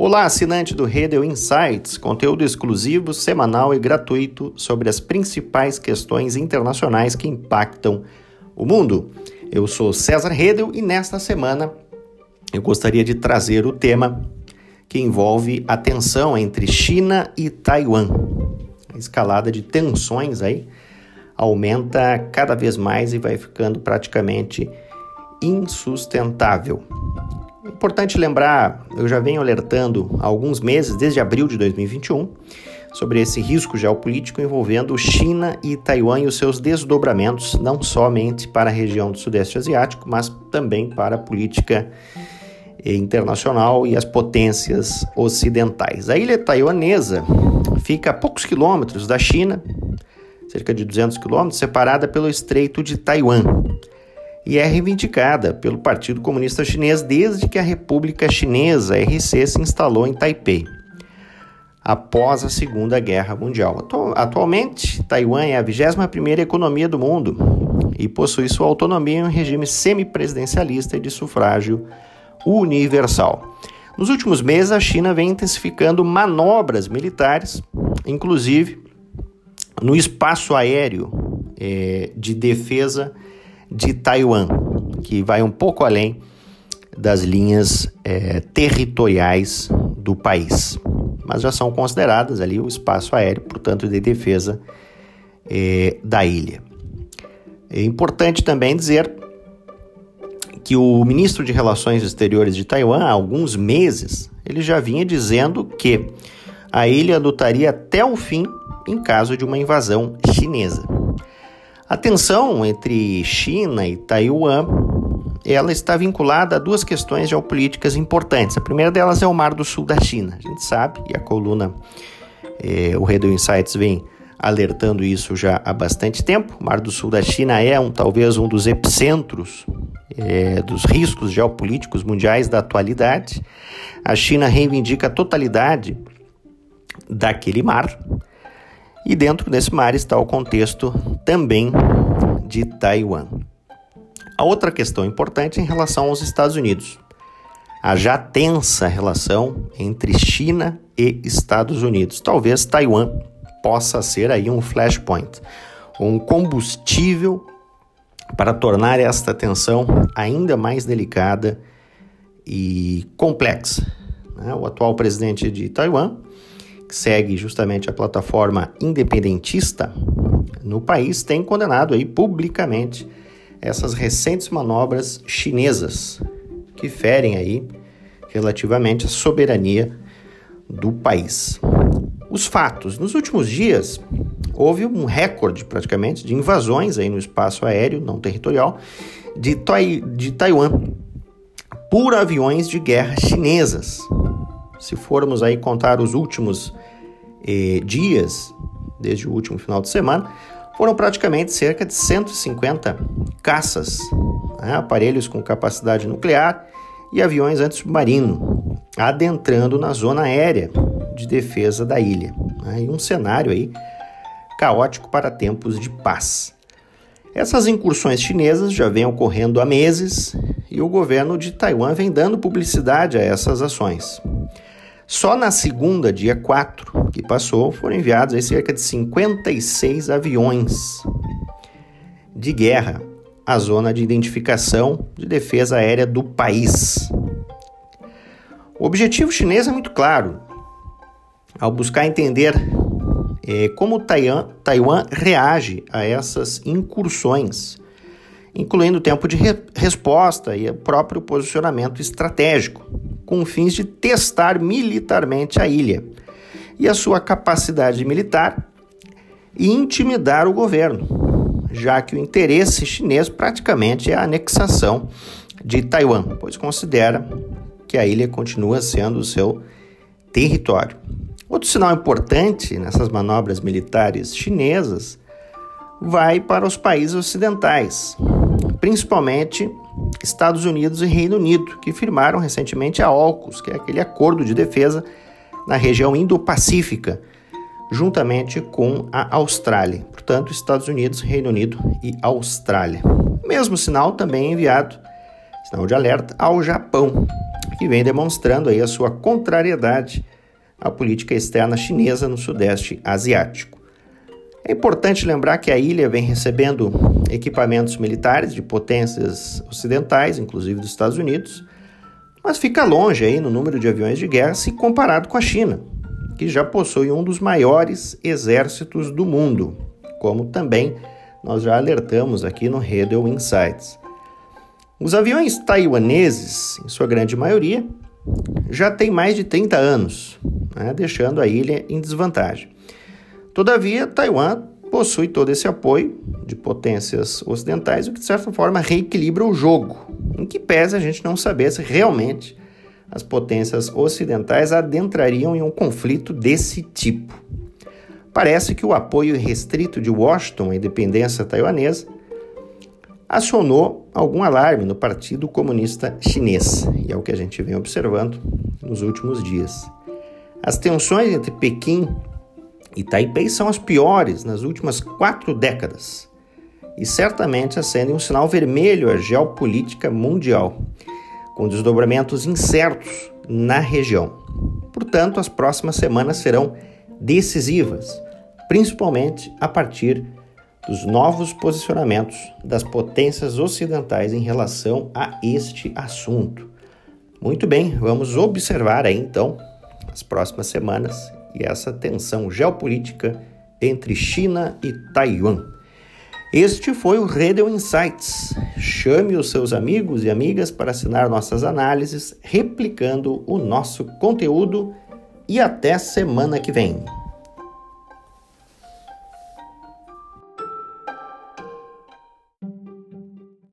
Olá, assinante do Redel Insights, conteúdo exclusivo, semanal e gratuito sobre as principais questões internacionais que impactam o mundo. Eu sou César Redel e nesta semana eu gostaria de trazer o tema que envolve a tensão entre China e Taiwan. A escalada de tensões aí aumenta cada vez mais e vai ficando praticamente insustentável. Importante lembrar, eu já venho alertando há alguns meses, desde abril de 2021, sobre esse risco geopolítico envolvendo China e Taiwan e os seus desdobramentos, não somente para a região do Sudeste Asiático, mas também para a política internacional e as potências ocidentais. A ilha taiwanesa fica a poucos quilômetros da China, cerca de 200 quilômetros, separada pelo Estreito de Taiwan e é reivindicada pelo Partido Comunista Chinês desde que a República Chinesa, RC, se instalou em Taipei, após a Segunda Guerra Mundial. Atualmente, Taiwan é a 21ª economia do mundo e possui sua autonomia em um regime semipresidencialista e de sufrágio universal. Nos últimos meses, a China vem intensificando manobras militares, inclusive no espaço aéreo é, de defesa de Taiwan, que vai um pouco além das linhas é, territoriais do país, mas já são consideradas ali o espaço aéreo, portanto, de defesa é, da ilha. É importante também dizer que o ministro de Relações Exteriores de Taiwan, há alguns meses, ele já vinha dizendo que a ilha lutaria até o fim em caso de uma invasão chinesa. A tensão entre China e Taiwan ela está vinculada a duas questões geopolíticas importantes. A primeira delas é o Mar do Sul da China. A gente sabe, e a coluna, eh, o Redel Insights vem alertando isso já há bastante tempo. O Mar do Sul da China é um, talvez um dos epicentros eh, dos riscos geopolíticos mundiais da atualidade. A China reivindica a totalidade daquele mar e dentro desse mar está o contexto também de Taiwan. A outra questão importante em relação aos Estados Unidos. A já tensa relação entre China e Estados Unidos. Talvez Taiwan possa ser aí um flashpoint, um combustível para tornar esta tensão ainda mais delicada e complexa. Né? O atual presidente de Taiwan segue justamente a plataforma independentista no país, tem condenado aí publicamente essas recentes manobras chinesas que ferem aí relativamente a soberania do país. Os fatos, nos últimos dias houve um recorde praticamente de invasões aí no espaço aéreo não territorial de, tai de Taiwan por aviões de guerra chinesas. Se formos aí contar os últimos eh, dias, desde o último final de semana, foram praticamente cerca de 150 caças, né, aparelhos com capacidade nuclear e aviões antissubmarino, adentrando na zona aérea de defesa da ilha. Né, e um cenário aí caótico para tempos de paz. Essas incursões chinesas já vêm ocorrendo há meses e o governo de Taiwan vem dando publicidade a essas ações. Só na segunda, dia 4, que passou, foram enviados cerca de 56 aviões de guerra à zona de identificação de defesa aérea do país. O objetivo chinês é muito claro. Ao buscar entender é, como Taiwan, Taiwan reage a essas incursões, incluindo tempo de re resposta e o próprio posicionamento estratégico com fins de testar militarmente a ilha e a sua capacidade militar e intimidar o governo, já que o interesse chinês praticamente é a anexação de Taiwan, pois considera que a ilha continua sendo o seu território. Outro sinal importante nessas manobras militares chinesas vai para os países ocidentais, principalmente Estados Unidos e Reino Unido, que firmaram recentemente a AUKUS, que é aquele acordo de defesa na região Indo-Pacífica, juntamente com a Austrália. Portanto, Estados Unidos, Reino Unido e Austrália. Mesmo sinal também enviado sinal de alerta ao Japão, que vem demonstrando aí a sua contrariedade à política externa chinesa no Sudeste Asiático. É importante lembrar que a ilha vem recebendo equipamentos militares de potências ocidentais, inclusive dos Estados Unidos, mas fica longe aí no número de aviões de guerra se comparado com a China, que já possui um dos maiores exércitos do mundo, como também nós já alertamos aqui no Redel Insights. Os aviões taiwaneses, em sua grande maioria, já têm mais de 30 anos, né, deixando a ilha em desvantagem. Todavia, Taiwan possui todo esse apoio de potências ocidentais, o que de certa forma reequilibra o jogo, em que pese a gente não saber se realmente as potências ocidentais adentrariam em um conflito desse tipo. Parece que o apoio restrito de Washington à independência taiwanesa acionou algum alarme no Partido Comunista Chinês, e é o que a gente vem observando nos últimos dias. As tensões entre Pequim Taipei são as piores nas últimas quatro décadas e certamente acendem um sinal vermelho à geopolítica mundial, com desdobramentos incertos na região. Portanto, as próximas semanas serão decisivas, principalmente a partir dos novos posicionamentos das potências ocidentais em relação a este assunto. Muito bem, vamos observar aí então as próximas semanas e essa tensão geopolítica entre China e Taiwan. Este foi o Redel Insights. Chame os seus amigos e amigas para assinar nossas análises, replicando o nosso conteúdo e até semana que vem.